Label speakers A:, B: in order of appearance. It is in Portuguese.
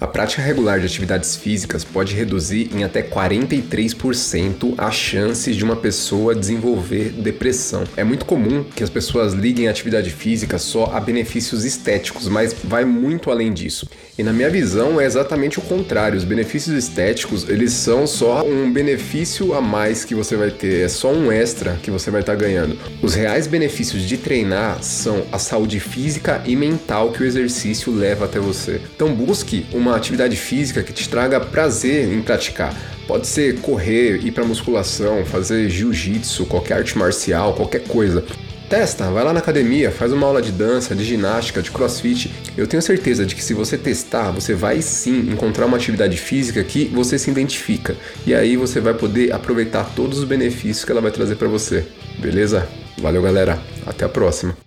A: a Prática regular de atividades físicas pode reduzir em até 43% as chances de uma pessoa desenvolver depressão. É muito comum que as pessoas liguem a atividade física só a benefícios estéticos, mas vai muito além disso. E na minha visão é exatamente o contrário. Os benefícios estéticos, eles são só um benefício a mais que você vai ter, é só um extra que você vai estar tá ganhando. Os reais benefícios de treinar são a saúde física e mental que o exercício leva até você. Então busque uma uma atividade física que te traga prazer em praticar. Pode ser correr, ir para musculação, fazer jiu-jitsu, qualquer arte marcial, qualquer coisa. Testa, vai lá na academia, faz uma aula de dança, de ginástica, de crossfit. Eu tenho certeza de que se você testar, você vai sim encontrar uma atividade física que você se identifica. E aí você vai poder aproveitar todos os benefícios que ela vai trazer para você. Beleza? Valeu, galera. Até a próxima.